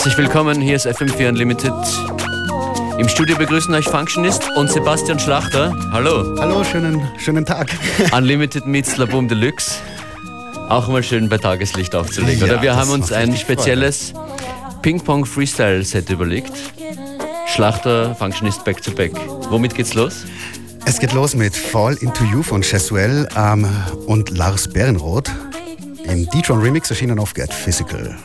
Herzlich willkommen, hier ist FM4 Unlimited. Im Studio begrüßen euch Functionist und Sebastian Schlachter. Hallo. Hallo, schönen, schönen Tag. Unlimited meets La Boom Deluxe. Auch mal schön bei Tageslicht aufzulegen. Ja, Oder wir haben uns ein spezielles Ping-Pong Freestyle Set überlegt. Schlachter, Functionist Back to Back. Womit geht's los? Es geht los mit Fall Into You von Cheswell ähm, und Lars Bärenroth. Im D-Tron Remix erschienen auf Get Physical.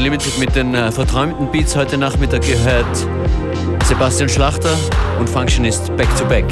Unlimited mit den äh, verträumten Beats heute Nachmittag gehört. Sebastian Schlachter und Functionist Back to Back.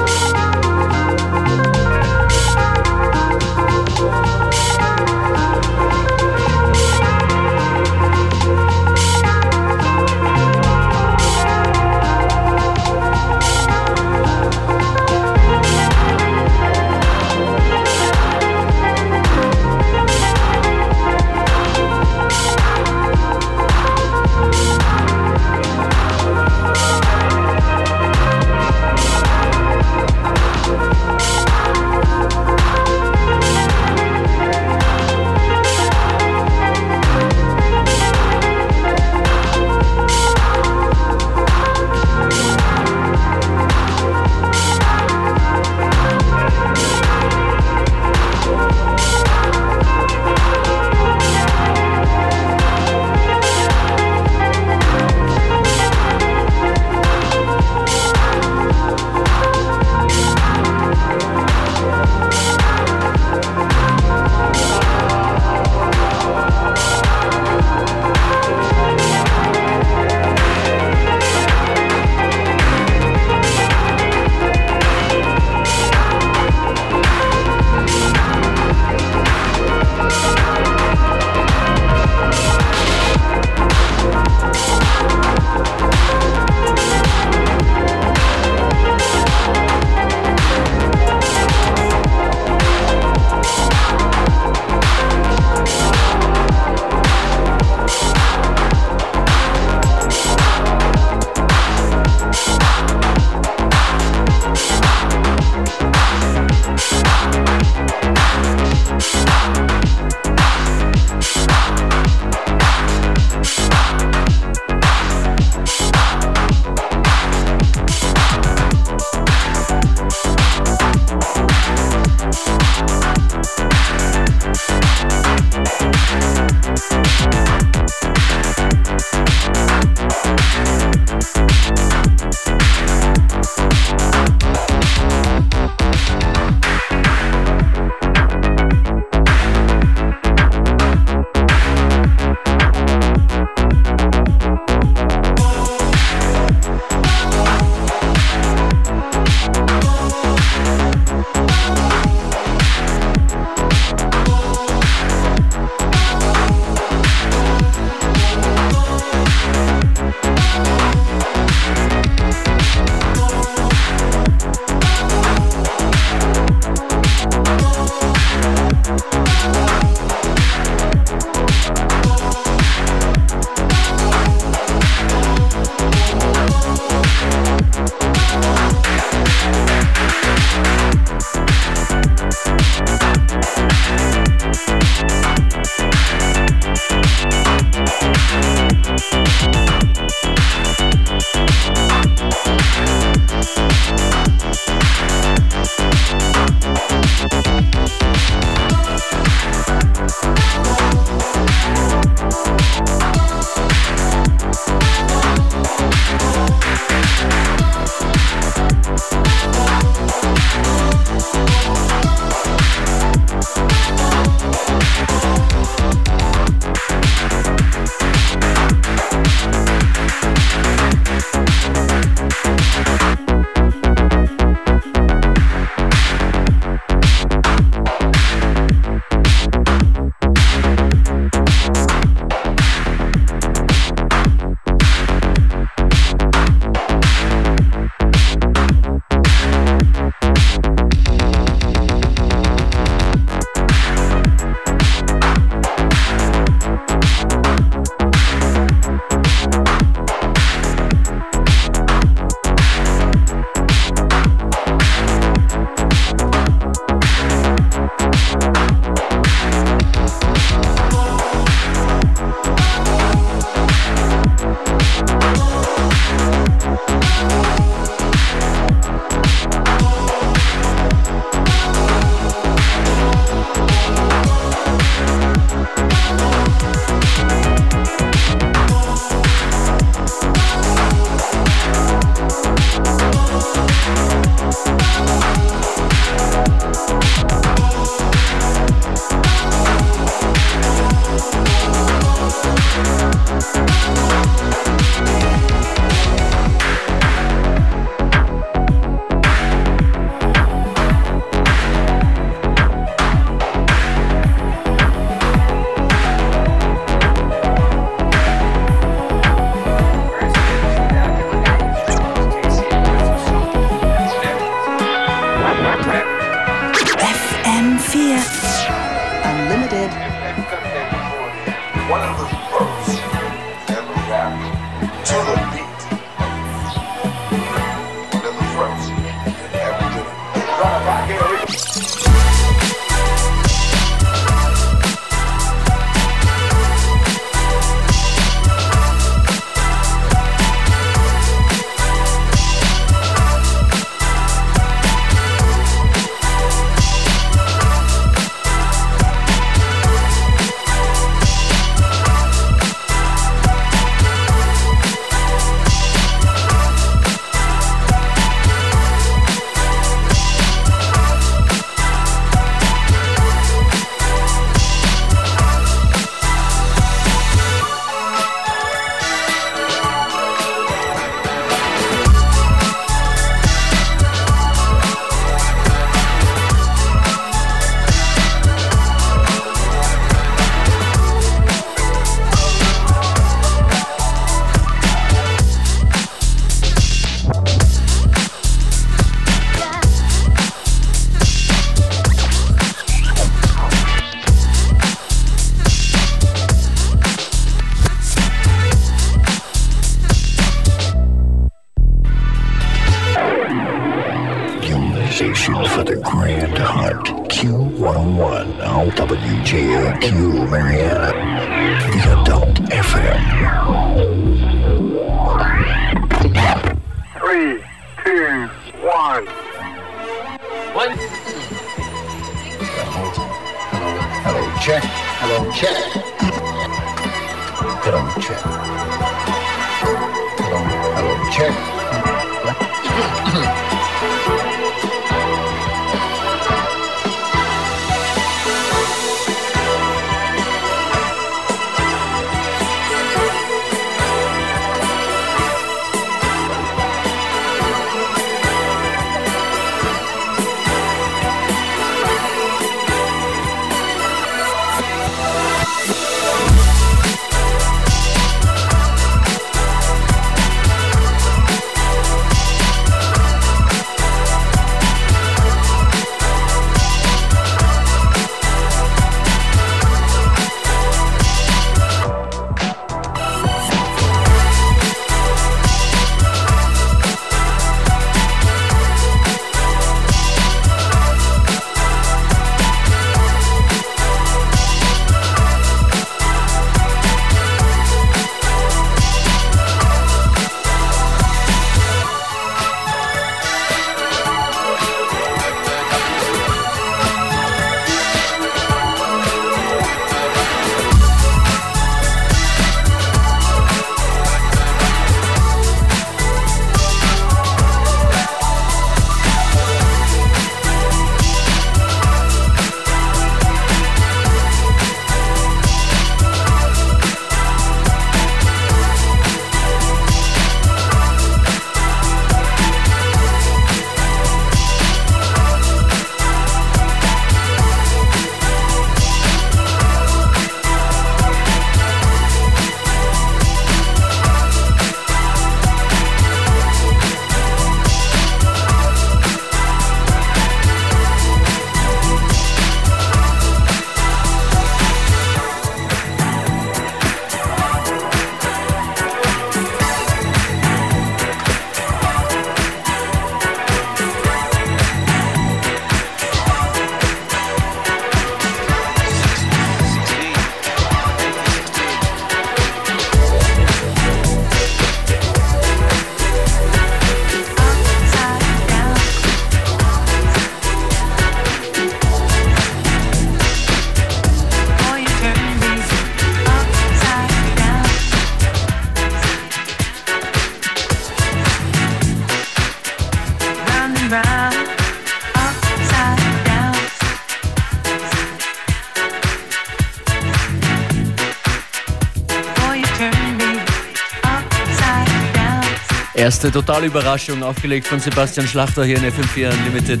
Erste Totalüberraschung, aufgelegt von Sebastian Schlachter hier in FM4 Unlimited.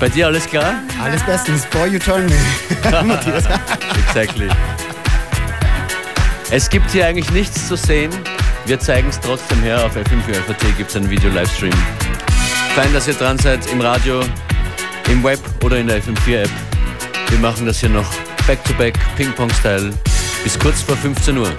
Bei dir alles klar? Alles bestens. Boy, you turn me. exactly. Es gibt hier eigentlich nichts zu sehen. Wir zeigen es trotzdem her. Auf FM4FAT gibt es einen Video-Livestream. Fein, dass ihr dran seid im Radio, im Web oder in der FM4-App. Wir machen das hier noch back-to-back, Ping-Pong-Style, bis kurz vor 15 Uhr.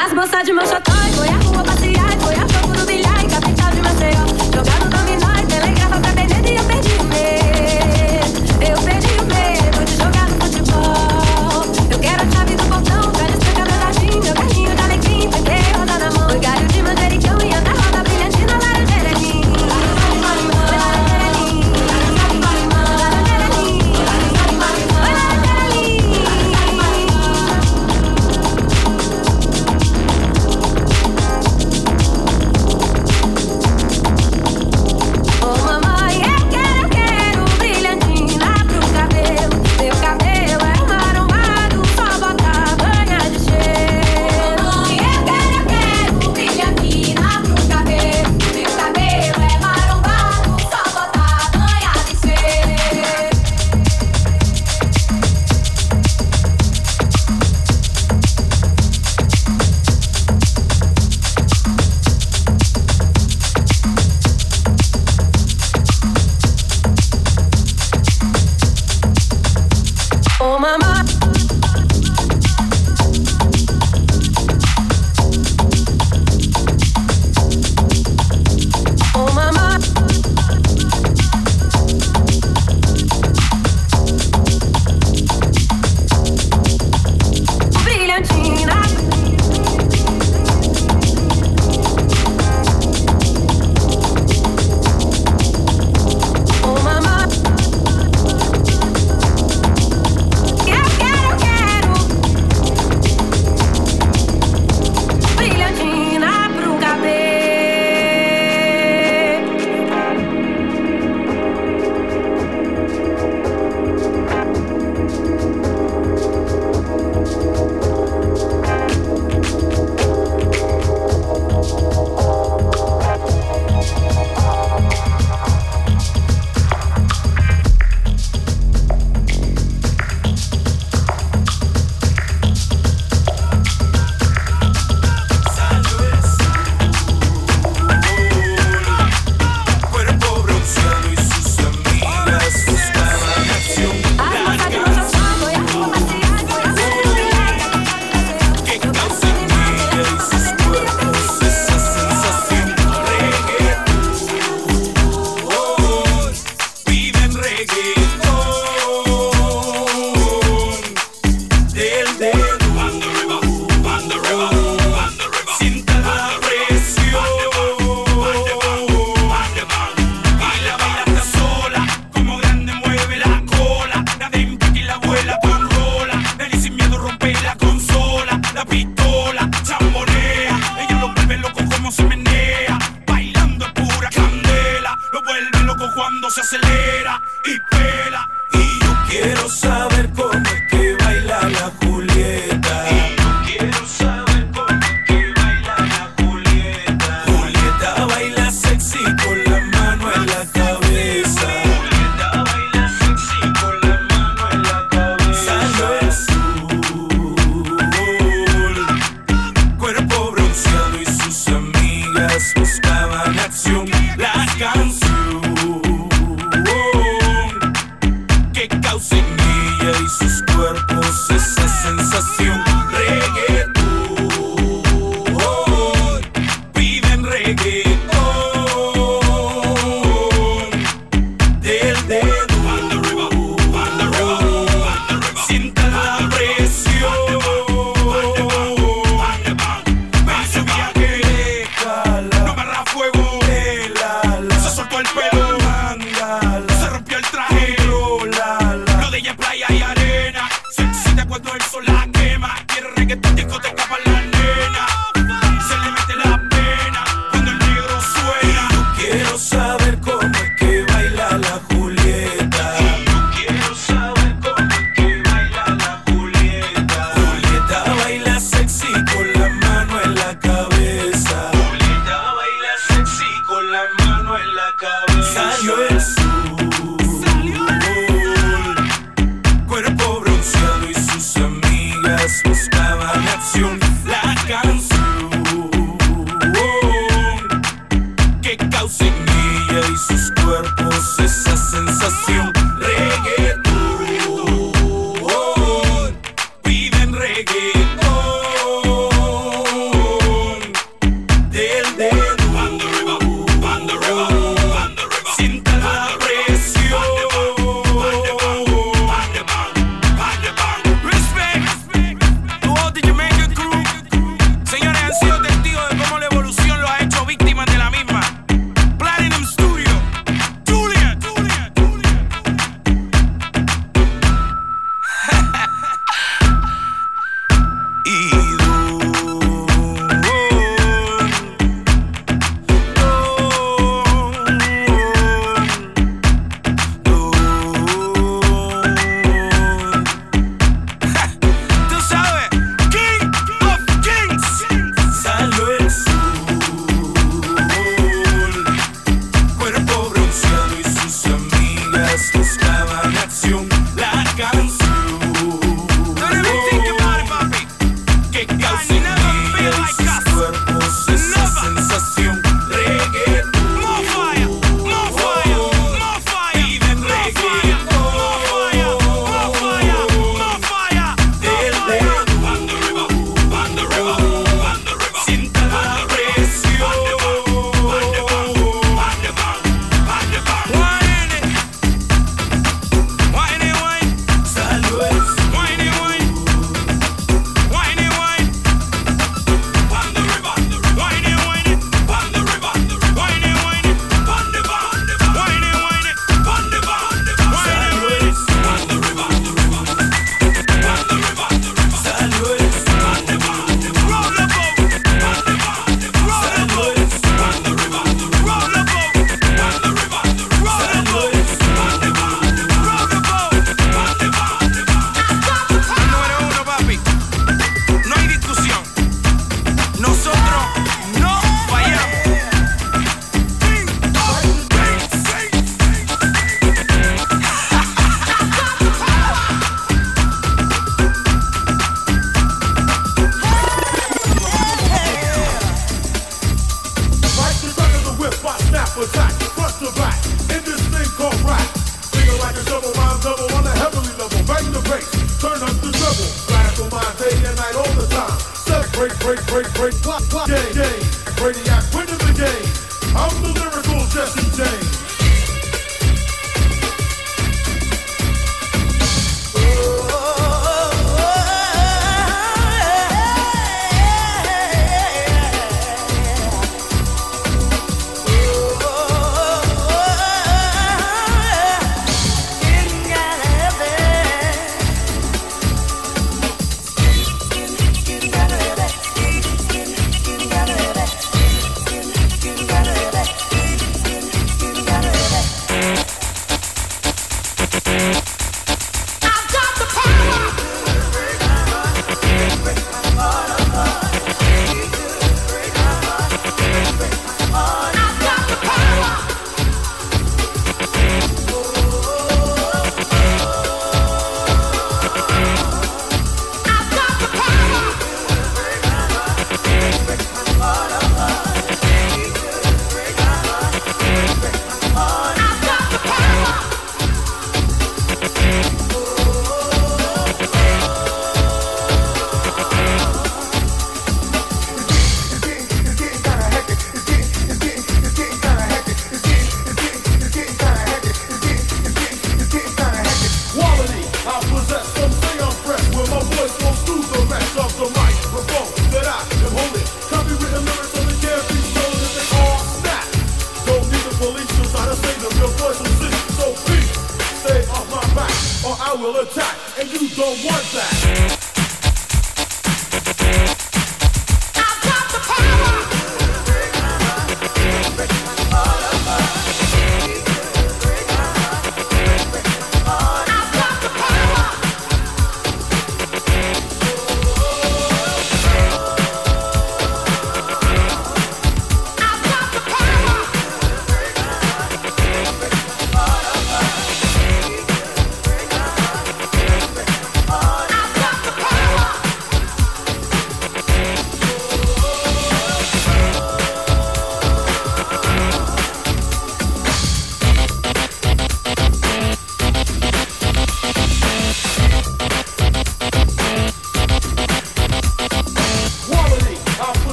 As moças de Mochotó e foi a rua passear foi a fogo do bilhar e capital de Maceió. Jogando dominó e telegrafa pra Benedito e eu perdi o meu.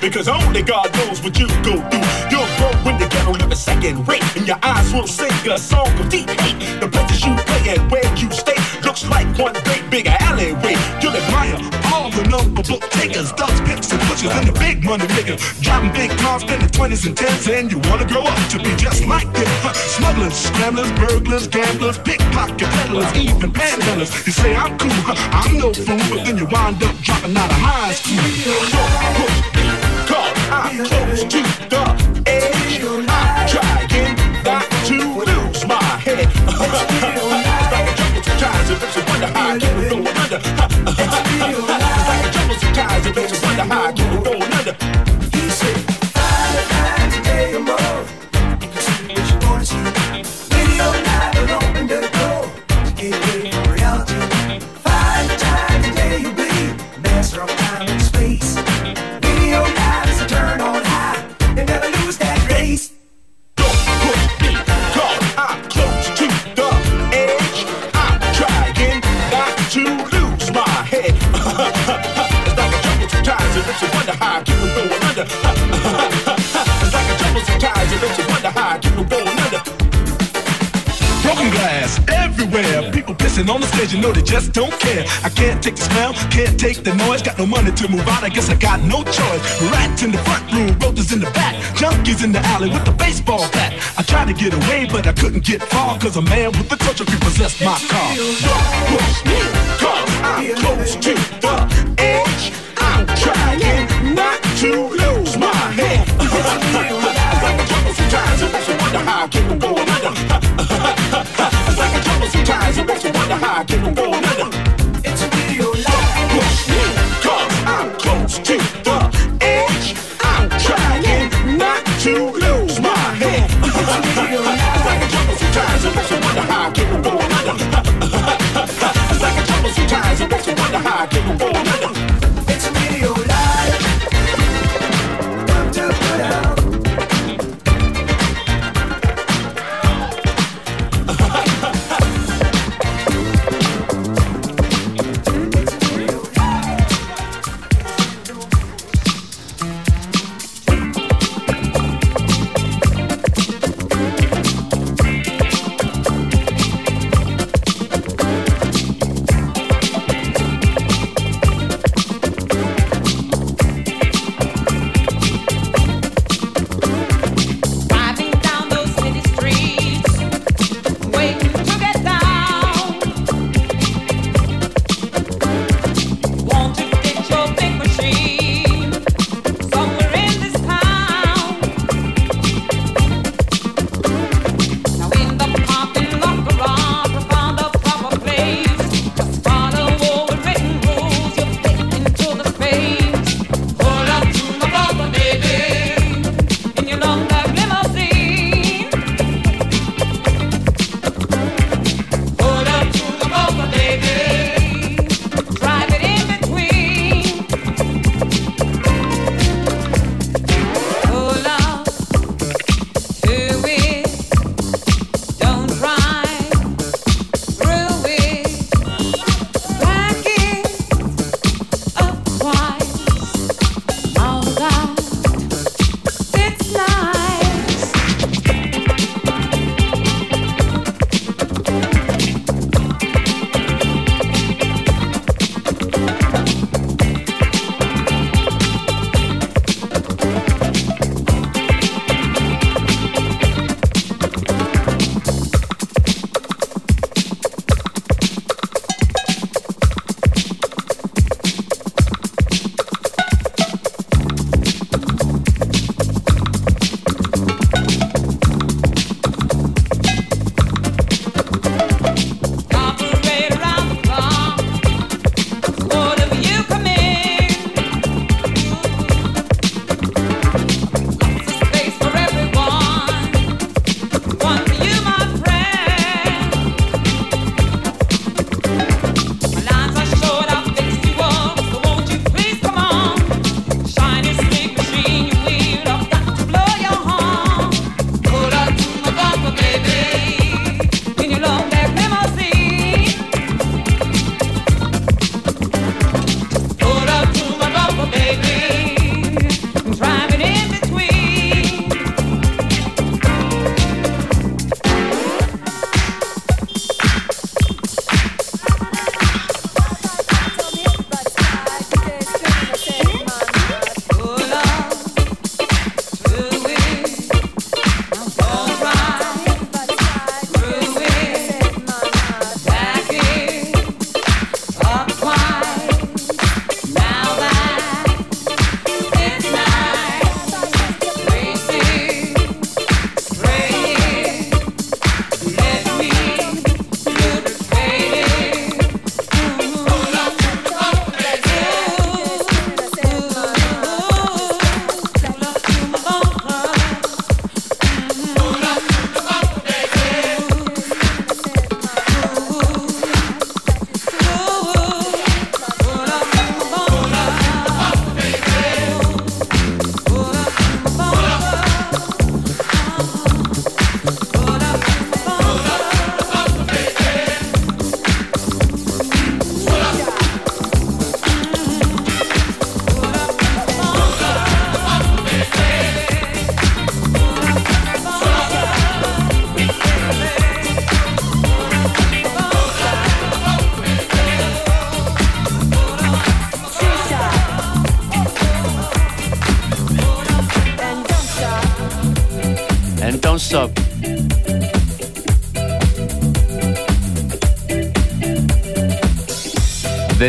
Because only God knows what you go through. You'll grow in the ghetto, a second rate, and your eyes will sing a song of deep hate. The places you play and where you stay looks like one great big alleyway. You'll admire all the number book takers, thugs, pimps, and pushers, and the big money niggas. Driving big cars, spending 20s and 10s, and you wanna grow up to be just like them. Huh. Smugglers, scramblers, burglars, gamblers, pickpocket peddlers, even panhandlers. You say I'm cool, I'm no fool, but then you wind up dropping out of high school. I'm close to the edge. I'm trying not to lose my head. It's like a jungle sometimes, it makes you wonder how I keep it going under. It's like a jungle sometimes, it makes you wonder how I keep it going dancing on the stage, you know they just don't care. I can't take the smell, can't take the noise. Got no money to move out, I guess I got no choice. Rats in the front room, roaches in the back, junkies in the alley with the baseball bat. I tried to get away, but I couldn't get far, cause a man with a of could possess my car. Don't push me, cause I'm close to the edge. I'm trying not to lose my head. sometimes, it makes me wonder how I keep from going under. it's like a trouble sometimes, it makes me I keep on ball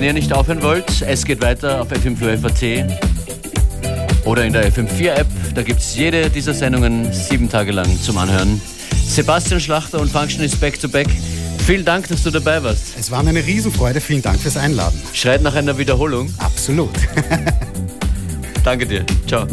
ihr nicht aufhören wollt, es geht weiter auf FM4FAT oder in der FM4-App. Da gibt es jede dieser Sendungen sieben Tage lang zum Anhören. Sebastian Schlachter und Function ist back to back. Vielen Dank, dass du dabei warst. Es war mir eine Riesenfreude. Vielen Dank fürs Einladen. Schreit nach einer Wiederholung. Absolut. Danke dir. Ciao.